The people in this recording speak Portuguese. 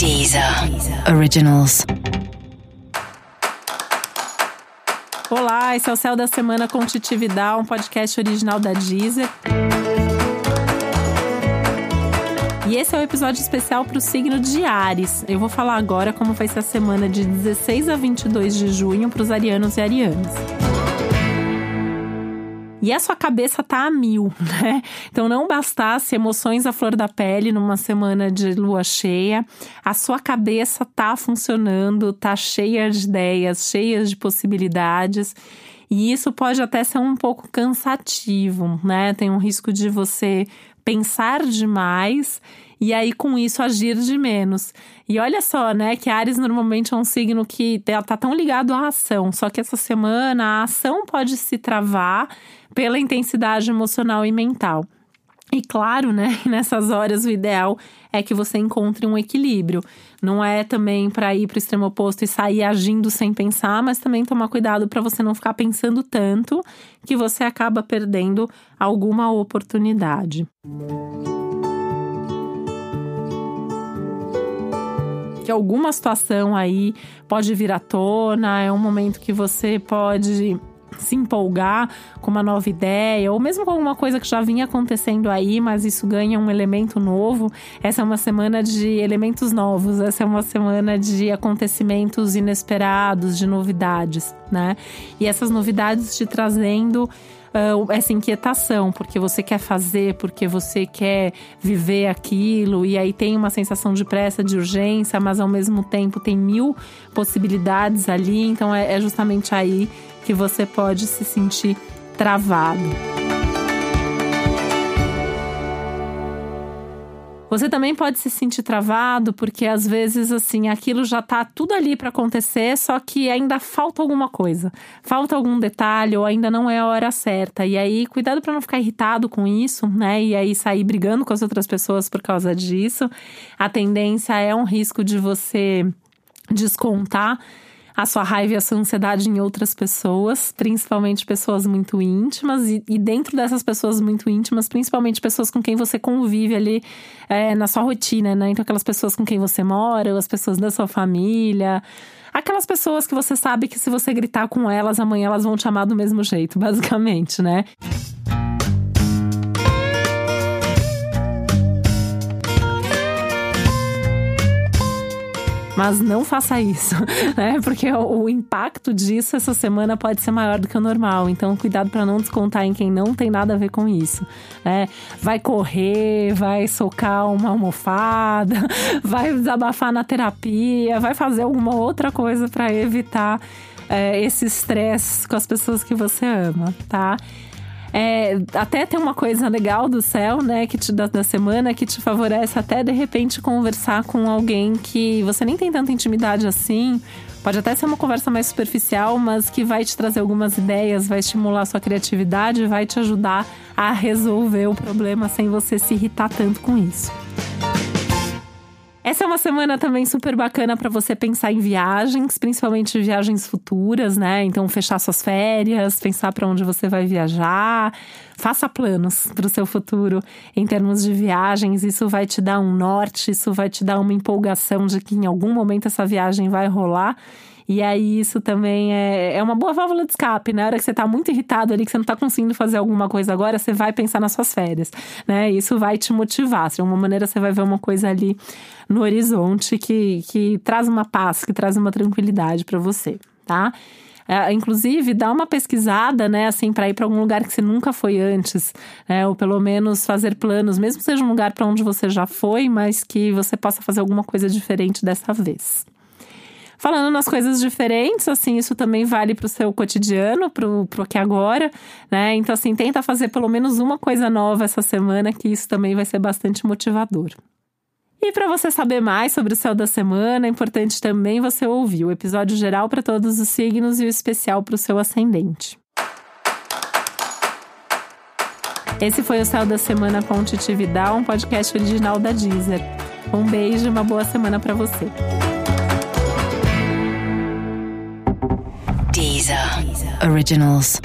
Deezer Originals. Olá, esse é o Céu da Semana com Titi Vidal, um podcast original da Deezer. E esse é o um episódio especial para o signo de Ares. Eu vou falar agora como vai ser a semana de 16 a 22 de junho para os arianos e arianas. E a sua cabeça tá a mil, né? Então não bastasse emoções à flor da pele numa semana de lua cheia, a sua cabeça tá funcionando, tá cheia de ideias, cheia de possibilidades. E isso pode até ser um pouco cansativo, né? Tem um risco de você pensar demais e aí com isso agir de menos. E olha só, né, que Ares normalmente é um signo que tá, tá tão ligado à ação, só que essa semana a ação pode se travar pela intensidade emocional e mental. E claro, né, nessas horas o ideal é que você encontre um equilíbrio. Não é também para ir para o extremo oposto e sair agindo sem pensar, mas também tomar cuidado para você não ficar pensando tanto que você acaba perdendo alguma oportunidade. Que alguma situação aí pode vir à tona, é um momento que você pode se empolgar com uma nova ideia, ou mesmo com alguma coisa que já vinha acontecendo aí, mas isso ganha um elemento novo. Essa é uma semana de elementos novos, essa é uma semana de acontecimentos inesperados, de novidades, né? E essas novidades te trazendo uh, essa inquietação, porque você quer fazer, porque você quer viver aquilo, e aí tem uma sensação de pressa, de urgência, mas ao mesmo tempo tem mil possibilidades ali, então é, é justamente aí que você pode se sentir travado. Você também pode se sentir travado porque às vezes assim, aquilo já tá tudo ali para acontecer, só que ainda falta alguma coisa. Falta algum detalhe ou ainda não é a hora certa. E aí, cuidado para não ficar irritado com isso, né? E aí sair brigando com as outras pessoas por causa disso. A tendência é um risco de você descontar a sua raiva e a sua ansiedade em outras pessoas, principalmente pessoas muito íntimas, e, e dentro dessas pessoas muito íntimas, principalmente pessoas com quem você convive ali é, na sua rotina, né? Então, aquelas pessoas com quem você mora, as pessoas da sua família. Aquelas pessoas que você sabe que se você gritar com elas, amanhã elas vão te amar do mesmo jeito, basicamente, né? Mas não faça isso, né? Porque o, impacto disso essa semana pode ser maior do que o normal. Então, cuidado para não descontar em quem não tem nada a ver com isso, né? Vai correr, vai socar uma almofada, vai desabafar na terapia, vai fazer alguma outra coisa para evitar é, esse estresse com as pessoas que você ama, tá? É, até tem uma coisa legal do céu, né, que te, da, da semana, que te favorece até de repente conversar com alguém que você nem tem tanta intimidade assim. Pode até ser uma conversa mais superficial, mas que vai te trazer algumas ideias, vai estimular sua criatividade, vai te ajudar a resolver o problema sem você se irritar tanto com isso. Essa é uma semana também super bacana para você pensar em viagens, principalmente viagens futuras, né? Então, fechar suas férias, pensar para onde você vai viajar, faça planos para o seu futuro em termos de viagens. Isso vai te dar um norte, isso vai te dar uma empolgação de que em algum momento essa viagem vai rolar e aí isso também é, é uma boa válvula de escape, né? Na hora que você tá muito irritado ali, que você não tá conseguindo fazer alguma coisa agora, você vai pensar nas suas férias, né? Isso vai te motivar. De uma maneira, você vai ver uma coisa ali no horizonte que, que traz uma paz, que traz uma tranquilidade para você, tá? É, inclusive, dá uma pesquisada, né, assim, para ir para algum lugar que você nunca foi antes, né, ou pelo menos fazer planos, mesmo que seja um lugar para onde você já foi, mas que você possa fazer alguma coisa diferente dessa vez. Falando nas coisas diferentes, assim, isso também vale para o seu cotidiano, para o aqui agora, né? Então, assim, tenta fazer pelo menos uma coisa nova essa semana, que isso também vai ser bastante motivador. E para você saber mais sobre o céu da semana, é importante também você ouvir o episódio geral para todos os signos e o especial para o seu ascendente. Esse foi o Céu da Semana com Titi Vidal, um podcast original da Deezer. Um beijo e uma boa semana para você. Originals.